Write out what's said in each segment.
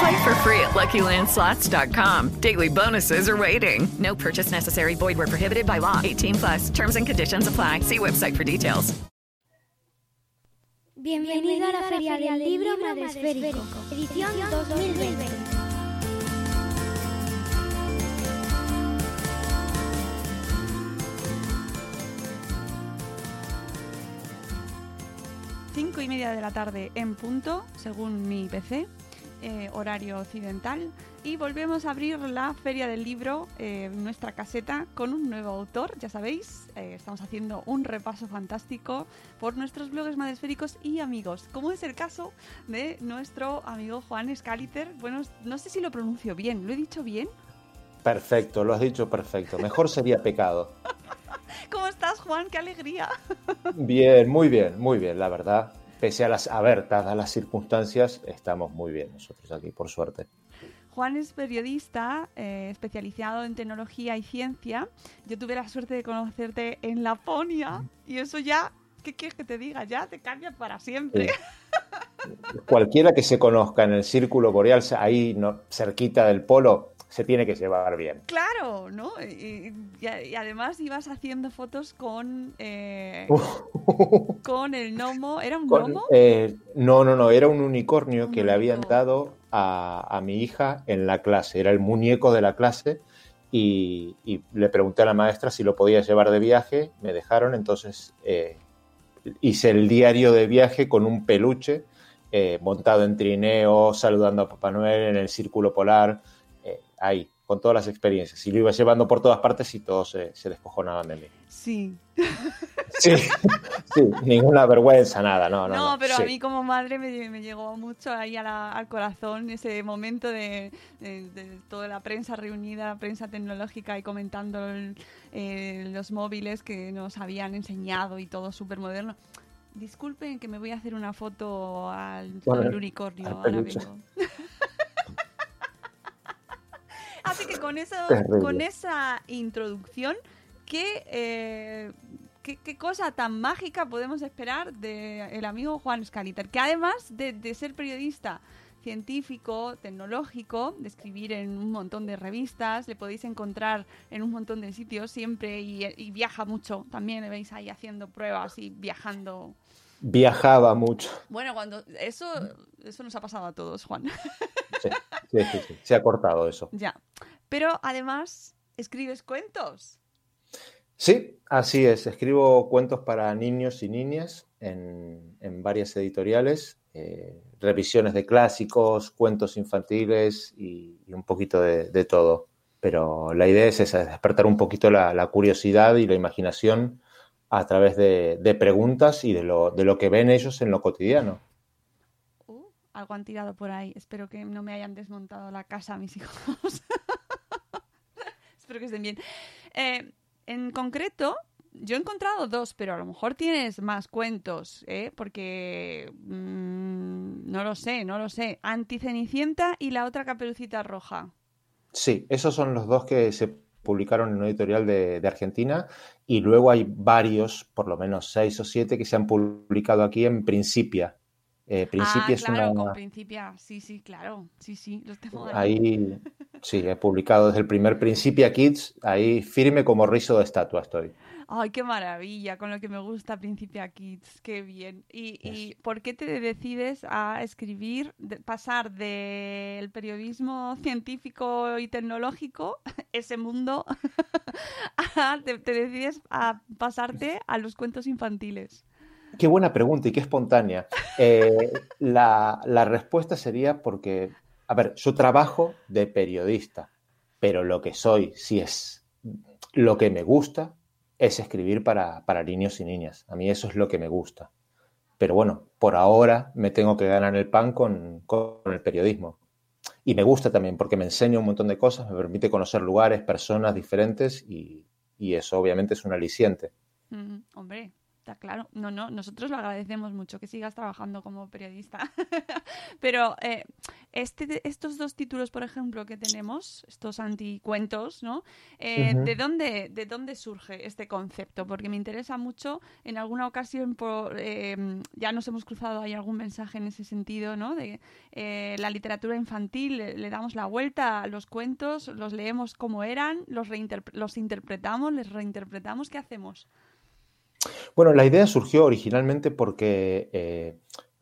Play for free at LuckyLandSlots.com. Daily bonuses are waiting. No purchase necessary. Void where prohibited by law. 18 plus. Terms and conditions apply. See website for details. Bienvenido a la Feria del Libro Madresférico, edición 2020. Cinco y media de la tarde en punto, según mi PC, eh, horario occidental. Y volvemos a abrir la Feria del Libro, eh, nuestra caseta, con un nuevo autor. Ya sabéis, eh, estamos haciendo un repaso fantástico por nuestros blogs madresféricos y amigos, como es el caso de nuestro amigo Juan Scaliter. Bueno, no sé si lo pronuncio bien, ¿lo he dicho bien? Perfecto, lo has dicho perfecto. Mejor sería pecado. ¿Cómo estás, Juan? ¡Qué alegría! Bien, muy bien, muy bien, la verdad. Pese a las, a ver, dadas las circunstancias, estamos muy bien nosotros aquí, por suerte. Juan es periodista eh, especializado en tecnología y ciencia. Yo tuve la suerte de conocerte en Laponia y eso ya, ¿qué quieres que te diga? Ya te cambia para siempre. Sí. Cualquiera que se conozca en el círculo boreal, ahí no, cerquita del polo, se tiene que llevar bien. Claro, ¿no? Y, además ibas haciendo fotos con eh, con el gnomo. ¿Era un Con- gnomo? eh, no, no, no, era un unicornio que le habían dado a, a mi hija en la clase. Era el muñeco de la clase y, y le pregunté a la maestra si lo podía llevar de viaje. Me dejaron, entonces eh, hice el diario de viaje con un peluche eh, montado en trineo, saludando a Papá Noel en el círculo polar, ahí, con todas las experiencias. Y lo iba llevando por todas partes y todos se, se descojonaban de mí. Sí. Sí, sí, ninguna vergüenza, nada, no, no. No, no, pero sí. a mí como madre me, me llegó mucho ahí a la- al corazón ese momento de, de- de toda la prensa reunida, prensa tecnológica y comentando el- eh, los móviles que nos habían enseñado y todo súper moderno. Disculpen que me voy a hacer una foto al, Bueno, al unicornio. al ahora Así que con, eso, con esa introducción, ¿qué, eh, qué, qué cosa tan mágica podemos esperar del amigo Juan Scaliter? Que además de, de ser periodista científico, tecnológico, de escribir en un montón de revistas, le podéis encontrar en un montón de sitios siempre y, y viaja mucho. También le veis ahí haciendo pruebas y viajando. Viajaba mucho. Bueno, cuando eso, eso nos ha pasado a todos, Juan. Sí, sí, sí, sí. Se ha cortado eso. Ya. Pero además, escribes cuentos. Sí, así es. Escribo cuentos para niños y niñas en, en varias editoriales, eh, revisiones de clásicos, cuentos infantiles y, y un poquito de, de todo. Pero la idea es esa, es despertar un poquito la, la curiosidad y la imaginación a través de, de preguntas y de lo, de lo que ven ellos en lo cotidiano. Algo han tirado por ahí. Espero que no me hayan desmontado la casa mis hijos. Espero que estén bien. Eh, en concreto, yo he encontrado dos, pero a lo mejor tienes más cuentos, ¿eh? Porque mm, no lo sé, no lo sé. Anticenicienta y la otra caperucita roja. Sí, esos son los dos que se publicaron en una editorial de Argentina y luego hay varios, por lo menos seis o siete, que se han publicado aquí en Principia. Eh, Principia ah, es claro, una... con Principia. Sí, sí, claro. Sí, sí, los tengo ahí. Ahí, sí, he publicado desde el primer Principia Kids, ahí firme como rizo de estatua estoy. Ay, qué maravilla, con lo que me gusta Principia Kids, qué bien. ¿Y, y por qué te decides a escribir, pasar del periodismo científico y tecnológico, ese mundo, a, te, decides a pasarte a los cuentos infantiles? Qué buena pregunta y qué espontánea. Eh, la, respuesta sería porque, a ver, yo trabajo de periodista, pero lo que soy, si es lo que me gusta, es escribir para, niños y niñas. A mí eso es lo que me gusta. Pero bueno, por ahora me tengo que ganar el pan con, el periodismo. Y me gusta también porque me enseña un montón de cosas, me permite conocer lugares, personas diferentes y, eso obviamente es un aliciente. hombre, claro. No, no, nosotros lo agradecemos mucho que sigas trabajando como periodista. Pero eh, este, estos dos títulos, por ejemplo, que tenemos, estos anticuentos, ¿no? Eh, ¿de, dónde, ¿De dónde surge este concepto? Porque me interesa mucho, en alguna ocasión por, em, ya nos hemos cruzado ahí algún mensaje en ese sentido, ¿no? De eh, la literatura infantil, le, damos la vuelta a los cuentos, los leemos como eran, los, los interpretamos, les reinterpretamos, ¿qué hacemos? Bueno, la idea surgió originalmente porque eh,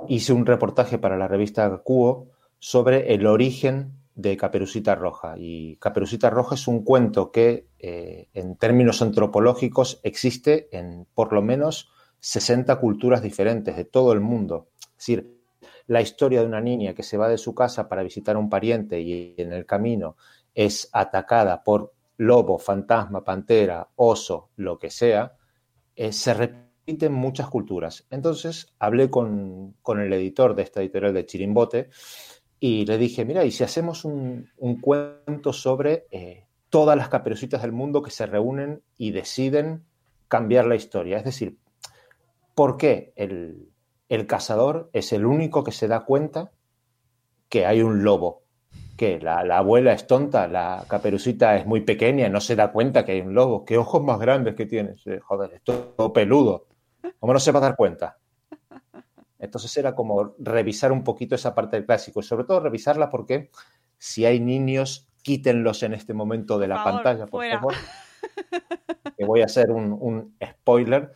hice un reportaje para la revista Cuo sobre el origen de Caperucita Roja. Y Caperucita Roja es un cuento que, eh, en términos antropológicos, existe en por lo menos 60 culturas diferentes de todo el mundo. Es decir, la historia de una niña que se va de su casa para visitar a un pariente y en el camino es atacada por lobo, fantasma, pantera, oso, lo que sea, eh, se repite en muchas culturas. Entonces hablé con, el editor de esta editorial de Chirimbote y le dije, mira, ¿y si hacemos un, cuento sobre eh, todas las caperucitas del mundo que se reúnen y deciden cambiar la historia? Es decir, ¿por qué el, el cazador es el único que se da cuenta que hay un lobo que la, abuela es tonta, la caperucita es muy pequeña no se da cuenta que hay un lobo. ¿Qué ojos más grandes que tienes? Joder, es todo peludo. ¿Cómo no se va a dar cuenta? Entonces era como revisar un poquito esa parte del clásico y sobre todo revisarla porque si hay niños, quítenlos en este momento de la pantalla, por favor. Que voy a hacer un, un spoiler.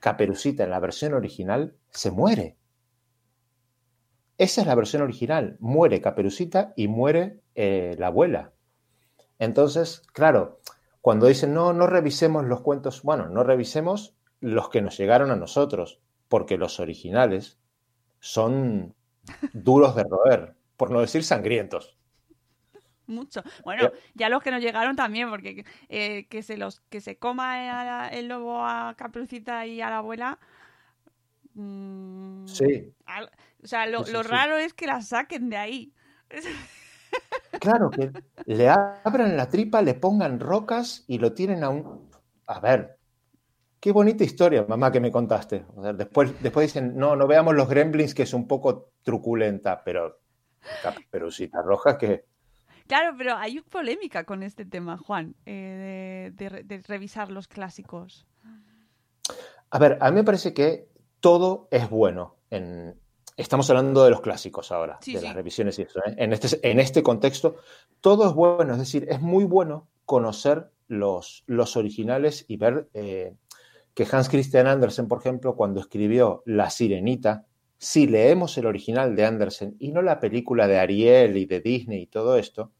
Caperucita en la versión original se muere. Esa es la versión original. Muere Caperucita y muere eh, la abuela. Entonces, claro, cuando dicen no, no revisemos los cuentos, bueno, no revisemos los que nos llegaron a nosotros, porque los originales son duros de roer, por no decir sangrientos. Mucho. Bueno, ya los que nos llegaron también, porque eh, que se los que se coma el lobo a Caperucita y a la abuela. Mm, sí. O sea, lo, raro es que la saquen de ahí. Claro, que le abran la tripa, le pongan rocas y lo tienen a un... A ver, qué bonita historia, mamá, que me contaste. después, después dicen, no, no veamos los gremlins, que es un poco truculenta, pero Caperucita Roja que... Claro, pero hay polémica con este tema, Juan, eh, de revisar los clásicos. A ver, a mí me parece que todo es bueno en, Estamos hablando de los clásicos ahora, de las revisiones y eso. ¿eh? En, este, en este contexto, todo es bueno, es decir, es muy bueno conocer los, los originales y ver eh, que Hans Christian Andersen, por ejemplo, cuando escribió La Sirenita, si leemos el original de Andersen y no la película de Ariel y de Disney y todo esto,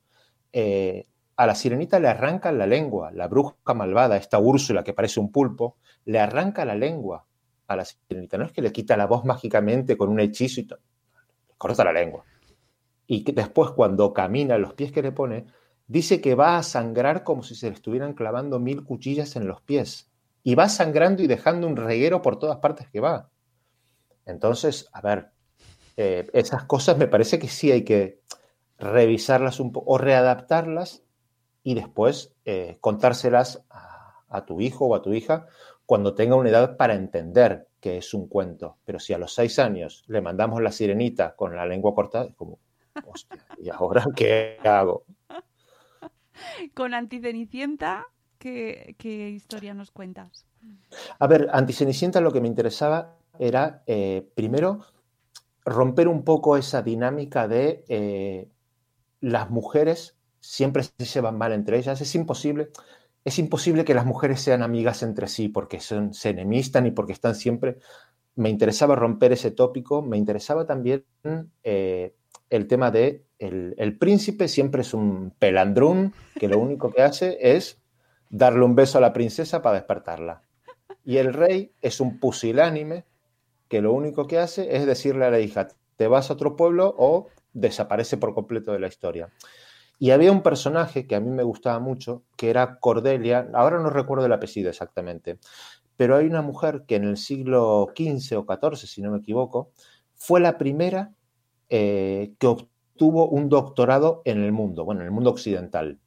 eh, a la sirenita le arrancan la lengua, la bruja malvada, esta Úrsula que parece un pulpo, le arranca la lengua a la sirenita. No es que le quita la voz mágicamente con un hechizo y todo. Le corta la lengua. Y que después, cuando camina, los pies que le pone, dice que va a sangrar como si se le estuvieran clavando mil cuchillas en los pies. Y va sangrando y dejando un reguero por todas partes que va. Entonces, a ver, eh, esas cosas me parece que sí hay que revisarlas un poco o readaptarlas y después eh, contárselas a, a, tu hijo o a tu hija cuando tenga una edad para entender que es un cuento. Pero si a los seis años le mandamos la sirenita con la lengua cortada, es como, hostia, ¿y ahora qué hago? Con Anticenicienta, ¿qué, historia nos cuentas? A ver, Anticenicienta lo que me interesaba era, eh, primero, romper un poco esa dinámica de eh, las mujeres siempre se llevan mal entre ellas. Es imposible es imposible que las mujeres sean amigas entre sí porque son, se enemistan y porque están siempre... Me interesaba romper ese tópico, me interesaba también eh, el tema de el, príncipe siempre es un pelandrún que lo único que hace es darle un beso a la princesa para despertarla. Y el rey es un pusilánime que lo único que hace es decirle a la hija, te vas a otro pueblo o desaparece por completo de la historia. Y había un personaje que a mí me gustaba mucho, que era Cordelia, ahora no recuerdo el apellido exactamente, pero hay una mujer que en el siglo XV o XIV, si no me equivoco, fue la primera eh, que obtuvo un doctorado en el mundo, bueno, en el mundo occidental.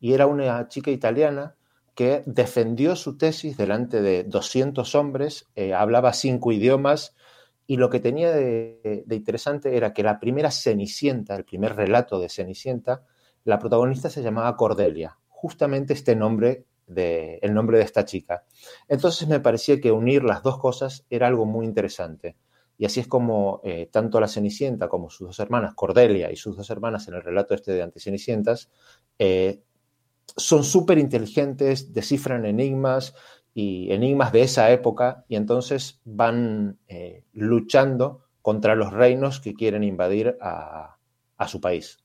Y era una chica italiana que defendió su tesis delante de 200 hombres, eh, hablaba cinco idiomas, y lo que tenía de, de, interesante era que la primera Cenicienta, el primer relato de Cenicienta, la protagonista se llamaba Cordelia, justamente este nombre de, el nombre de esta chica. Entonces me parecía que unir las dos cosas era algo muy interesante. Y así es como eh, tanto la Cenicienta como sus dos hermanas, Cordelia y sus dos hermanas en el relato este de Anticenicientas, eh, son súper inteligentes, descifran enigmas y enigmas de esa época y entonces van eh, luchando contra los reinos que quieren invadir a, a su país.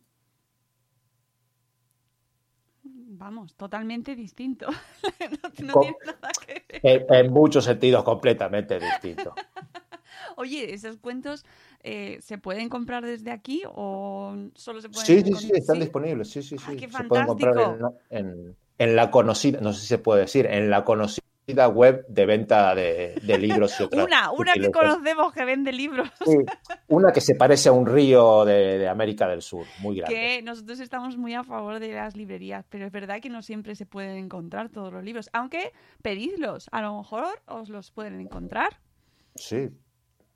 Vamos, totalmente distinto. no, no tiene nada que ver. En, en, muchos sentidos completamente distinto. Oye, ¿esos cuentos eh, se pueden comprar desde aquí o solo se pueden Sí, sí, sí, están ¿Sí? disponibles. Sí, sí, sí. Ay, qué se fantástico. pueden comprar en, en, en, la conocida, no sé si se puede decir, en la conocida web de venta de, de libros y otras. una, una que conocemos que vende libros. Sí, una que se parece a un río de, de, América del Sur, muy grande. Que nosotros estamos muy a favor de las librerías, pero es verdad que no siempre se pueden encontrar todos los libros. Aunque pedidlos, a lo mejor os los pueden encontrar. Sí.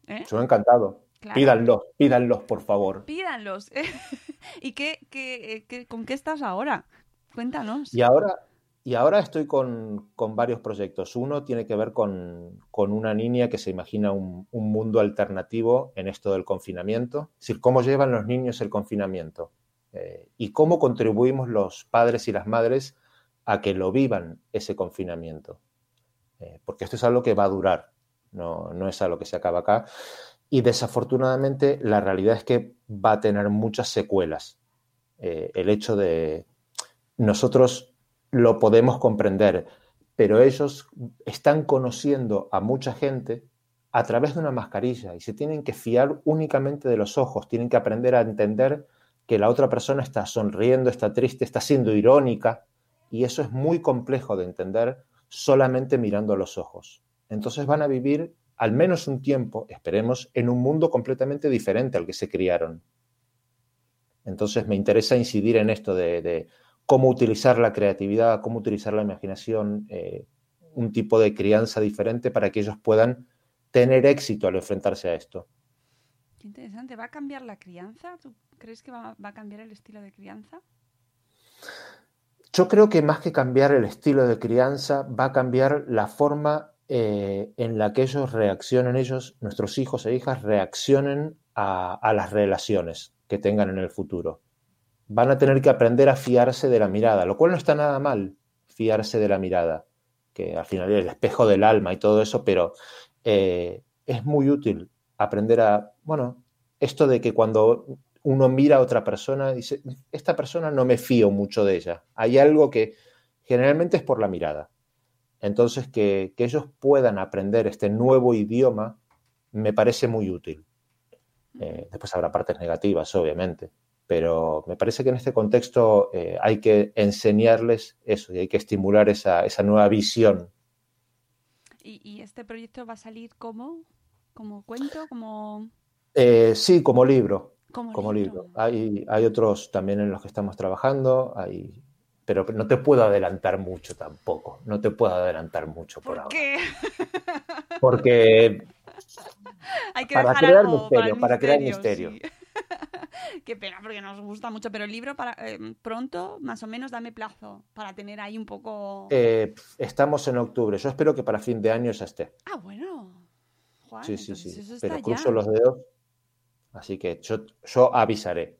¿Eh? Yo encantado. Claro. Pídanlos, pídanlos, por favor. Pídanlos. ¿Y qué, qué, qué, con qué estás ahora? Cuéntanos. Y ahora, y ahora estoy con, con, varios proyectos. Uno tiene que ver con, con una niña que se imagina un, un, mundo alternativo en esto del confinamiento. Es decir, cómo llevan los niños el confinamiento eh, y cómo contribuimos los padres y las madres a que lo vivan ese confinamiento. Eh, porque esto es algo que va a durar, no, no es algo que se acaba acá. Y desafortunadamente la realidad es que va a tener muchas secuelas. Eh, el hecho de nosotros lo podemos comprender, pero ellos están conociendo a mucha gente a través de una mascarilla y se tienen que fiar únicamente de los ojos, tienen que aprender a entender que la otra persona está sonriendo, está triste, está siendo irónica y eso es muy complejo de entender solamente mirando a los ojos. Entonces van a vivir al menos un tiempo, esperemos, en un mundo completamente diferente al que se criaron. Entonces me interesa incidir en esto de, de cómo utilizar la creatividad, cómo utilizar la imaginación, eh, un tipo de crianza diferente para que ellos puedan tener éxito al enfrentarse a esto. Qué interesante. ¿Va a cambiar la crianza? ¿Tú crees que va, va a cambiar el estilo de crianza? Yo creo que más que cambiar el estilo de crianza, va a cambiar la forma eh, en la que ellos reaccionen, ellos, nuestros hijos e hijas, reaccionen a, a las relaciones que tengan en el futuro van a tener que aprender a fiarse de la mirada, lo cual no está nada mal, fiarse de la mirada, que al final es el espejo del alma y todo eso, pero eh, es muy útil aprender a, bueno, esto de que cuando uno mira a otra persona, dice, esta persona no me fío mucho de ella, hay algo que generalmente es por la mirada. Entonces, que, ellos puedan aprender este nuevo idioma me parece muy útil. Eh, después habrá partes negativas, obviamente, pero me parece que en este contexto eh, hay que enseñarles eso y hay que estimular esa, esa nueva visión. ¿Y, ¿Y, este proyecto va a salir como? ¿Como cuento? Como... Eh, sí, como libro. Como, como libro. libro. Hay, hay otros también en los que estamos trabajando, hay, pero no te puedo adelantar mucho tampoco. No te puedo adelantar mucho por, ¿Por ahora. qué? Porque hay que para crear algo misterio, para, para crear misterio. misterio. sí. Qué pena, porque nos gusta mucho. Pero el libro, para eh, pronto, más o menos, dame plazo para tener ahí un poco. Eh, estamos en octubre. Yo espero que para fin de año ya esté. Ah, bueno. Juan, Sí, sí, sí. Pero ya. cruzo los dedos. Así que yo, yo avisaré.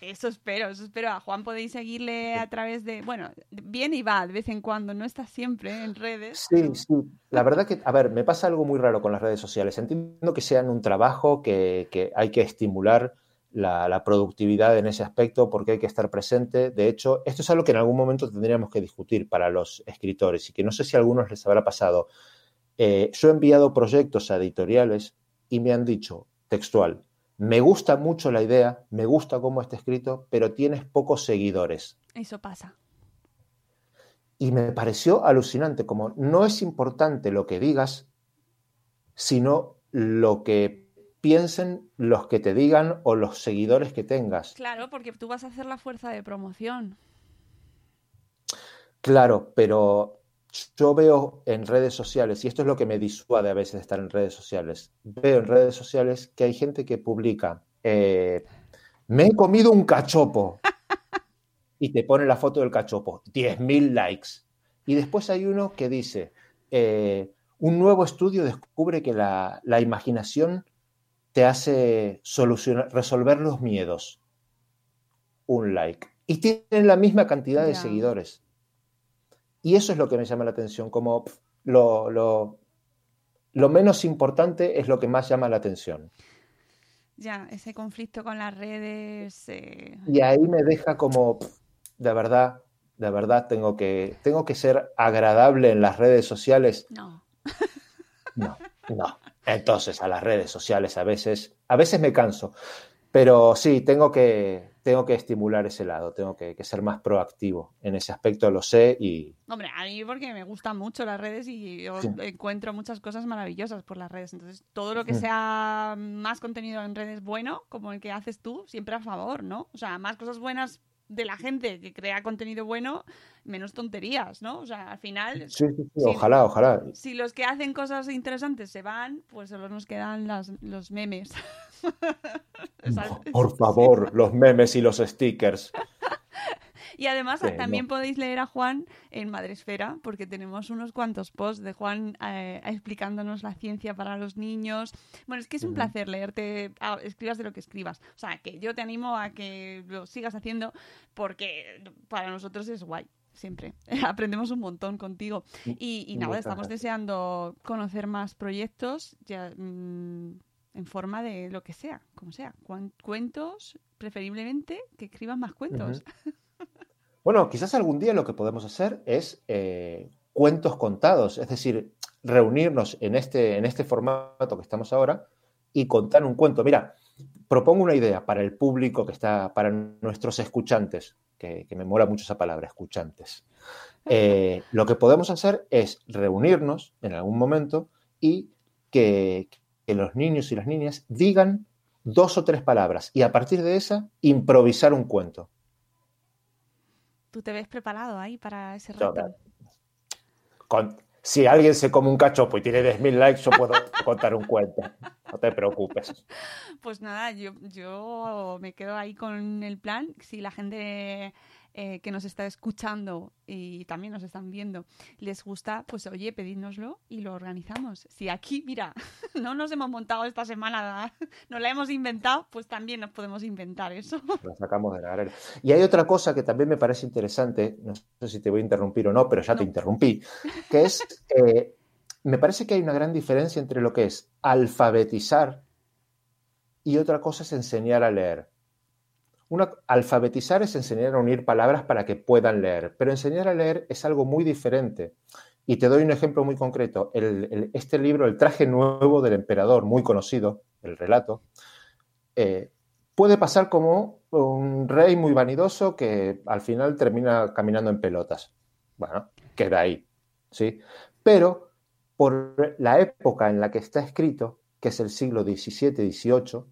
Eso espero, eso espero. A Juan podéis seguirle a través de, bueno, viene y va de vez en cuando, no está siempre en redes. Sí, sí. La verdad que, a ver, me pasa algo muy raro con las redes sociales. Entiendo que sean un trabajo que, que hay que estimular la, la, productividad en ese aspecto porque hay que estar presente. De hecho, esto es algo que en algún momento tendríamos que discutir para los escritores y que no sé si a algunos les habrá pasado. Eh, yo he enviado proyectos a editoriales y me han dicho textual, me gusta mucho la idea, me gusta cómo está escrito, pero tienes pocos seguidores. Eso pasa. Y me pareció alucinante, como no es importante lo que digas, sino lo que piensen los que te digan o los seguidores que tengas. Claro, porque tú vas a hacer la fuerza de promoción. Claro, pero yo veo en redes sociales, y esto es lo que me disuade a veces de estar en redes sociales, veo en redes sociales que hay gente que publica, eh, me he comido un cachopo, y te pone la foto del cachopo, 10.000 likes. Y después hay uno que dice, eh, un nuevo estudio descubre que la, la imaginación te hace solucionar, resolver los miedos. Un like. Y tienen la misma cantidad de seguidores. Y eso es lo que me llama la atención, como lo, lo, lo, menos importante es lo que más llama la atención. Ya, ese conflicto con las redes. Eh... Y ahí me deja como, de verdad, de verdad, tengo que, tengo que ser agradable en las redes sociales. No. No, no. Entonces, a las redes sociales a veces, a veces me canso. Pero sí, tengo que, tengo que estimular ese lado, tengo que, que, ser más proactivo en ese aspecto, lo sé y... Hombre, a mí porque me gustan mucho las redes y yo sí. encuentro muchas cosas maravillosas por las redes. Entonces, todo lo que sea más contenido en redes bueno, como el que haces tú, siempre a favor, ¿no? O sea, más cosas buenas de la gente que crea contenido bueno, menos tonterías, ¿no? O sea, al final... Sí, sí, sí. Si, ojalá, ojalá. Si los que hacen cosas interesantes se van, pues solo nos quedan las, los memes. No, por favor, los memes y los stickers. Y además sí, también no. podéis leer a Juan en Madresfera, porque tenemos unos cuantos posts de Juan eh, explicándonos la ciencia para los niños. Bueno, es que es un uh -huh. placer leerte, ah, escribas de lo que escribas. O sea, que yo te animo a que lo sigas haciendo, porque para nosotros es guay siempre. Aprendemos un montón contigo. Y, y nada, estamos deseando conocer más proyectos. Ya, mmm, en forma de lo que sea, como sea. Cuentos, preferiblemente que escriban más cuentos. Uh -huh. Bueno, quizás algún día lo que podemos hacer es eh, cuentos contados, es decir, reunirnos en este, en este formato que estamos ahora y contar un cuento. Mira, propongo una idea para el público que está, para nuestros escuchantes, que, que me mola mucho esa palabra, escuchantes. Eh, lo que podemos hacer es reunirnos en algún momento y que, que los niños y las niñas digan dos o tres palabras y a partir de esa improvisar un cuento. ¿Tú te ves preparado ahí para ese reto? Con, si alguien se come un cachopo y tiene 10.000 likes, yo puedo contar un cuento. No te preocupes. Pues nada, yo, yo me quedo ahí con el plan. Si la gente eh, que nos está escuchando y también nos están viendo les gusta, pues oye, pedídnoslo y lo organizamos. Si aquí, mira, no nos hemos montado esta semana, no la hemos inventado, pues también nos podemos inventar eso. La sacamos de la galera. Y hay otra cosa que también me parece interesante, no sé si te voy a interrumpir o no, pero ya no. te interrumpí, que es, eh, me parece que hay una gran diferencia entre lo que es alfabetizar y otra cosa es enseñar a leer. Una, alfabetizar es enseñar a unir palabras para que puedan leer, pero enseñar a leer es algo muy diferente. Y te doy un ejemplo muy concreto. Este libro, El traje nuevo del emperador, muy conocido, el relato, eh, puede pasar como un rey muy vanidoso que al final termina caminando en pelotas. Bueno, queda ahí, ¿sí? Pero por la época en la que está escrito, que es el siglo XVII-XVIII,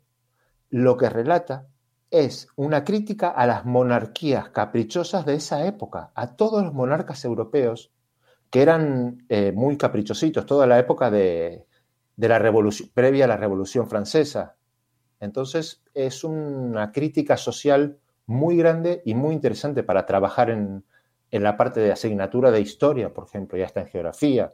lo que relata es una crítica a las monarquías caprichosas de esa época, a todos los monarcas europeos que eran eh, muy caprichositos, toda la época de, de, la revolución, previa a la Revolución Francesa. Entonces es una crítica social muy grande y muy interesante para trabajar en, en la parte de asignatura de historia, por ejemplo, ya está en geografía.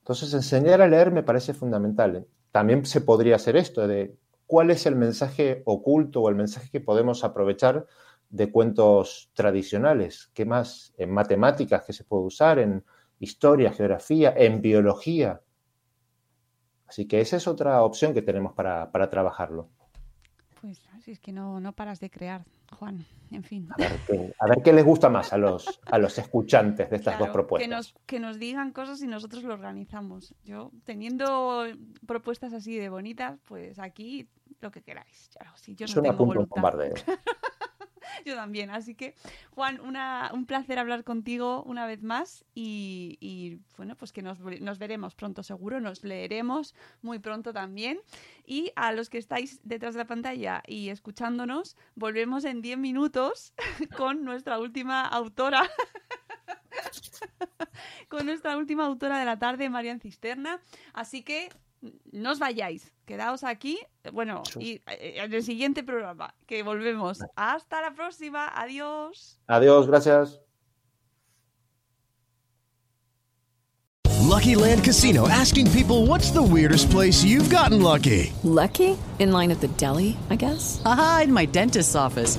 Entonces enseñar a leer me parece fundamental. También se podría hacer esto de cuál es el mensaje oculto o el mensaje que podemos aprovechar de cuentos tradicionales. ¿Qué más? En matemáticas que se puede usar, en historia, geografía, en biología. Así que esa es otra opción que tenemos para, para trabajarlo. Pues así es que no, no paras de crear, Juan. En fin. A ver, qué, a ver qué les gusta más a los, a los escuchantes de estas Claro, dos propuestas. Que nos, que nos digan cosas y nosotros lo organizamos. Yo, teniendo propuestas así de bonitas, pues aquí lo que queráis. Ya, si yo no Suena tengo punto bombardeo. Yo también. Así que, Juan, una, un placer hablar contigo una vez más y, y, bueno, pues que nos, nos veremos pronto seguro, nos leeremos muy pronto también. Y a los que estáis detrás de la pantalla y escuchándonos, volvemos en 10 minutos con nuestra última autora. con nuestra última autora de la tarde, Marian Cisterna. Así que no os vayáis, quedaos aquí, bueno, y eh, en el siguiente programa, que volvemos. Hasta la próxima, adiós. Adiós, gracias. Lucky Land Casino asking people what's the weirdest place you've gotten lucky? Lucky? In line at the deli, I guess? Aha, in my dentist's office.